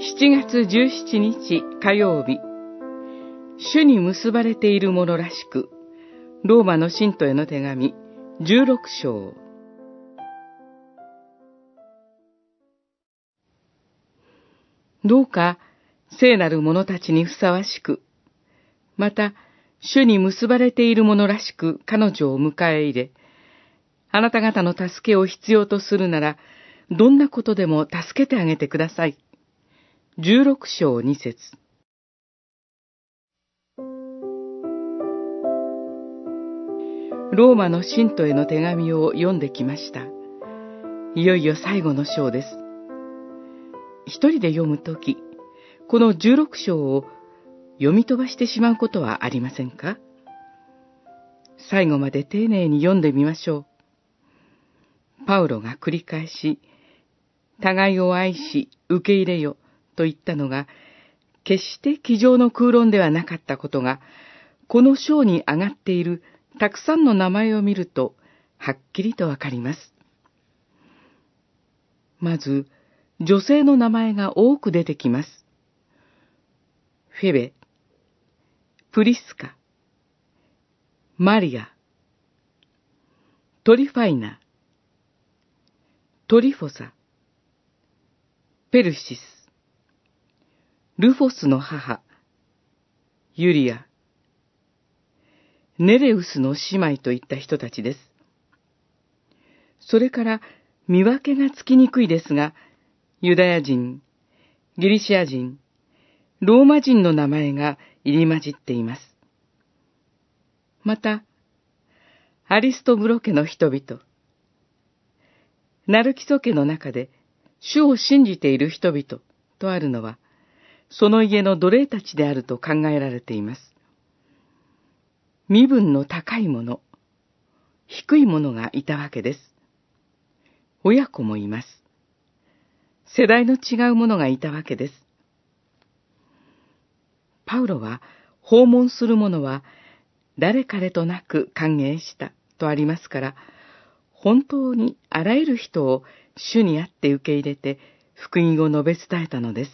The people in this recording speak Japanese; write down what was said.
7月17日火曜日、主に結ばれているものらしく、ローマの信徒への手紙16章。どうか聖なる者たちにふさわしく、また、主に結ばれている者らしく彼女を迎え入れ、あなた方の助けを必要とするなら、どんなことでも助けてあげてください。16章2節ローマの信徒への手紙を読んできました。いよいよ最後の章です。一人で読むとき、この16章を読み飛ばしてしまうことはありませんか？最後まで丁寧に読んでみましょう。パウロが繰り返し、互いを愛し受け入れよと言ったのが、決して机上の空論ではなかったことが、この章に上がっているたくさんの名前を見ると、はっきりとわかります。まず、女性の名前が多く出てきます。フェベ、プリスカ、マリア、トリファイナ、トリフォサ、ペルシス、ルフォスの母、ユリア、ネレウスの姉妹といった人たちです。それから見分けがつきにくいですが、ユダヤ人、ギリシア人、ローマ人の名前が入り混じっています。また、アリストブロ家の人々、ナルキソ家の中で主を信じている人々とあるのは、その家の奴隷たちであると考えられています。身分の高い者、低い者がいたわけです。親子もいます。世代の違う者がいたわけです。パウロは訪問する者は誰彼となく歓迎したとありますから、本当にあらゆる人を主にあって受け入れて福音を述べ伝えたのです。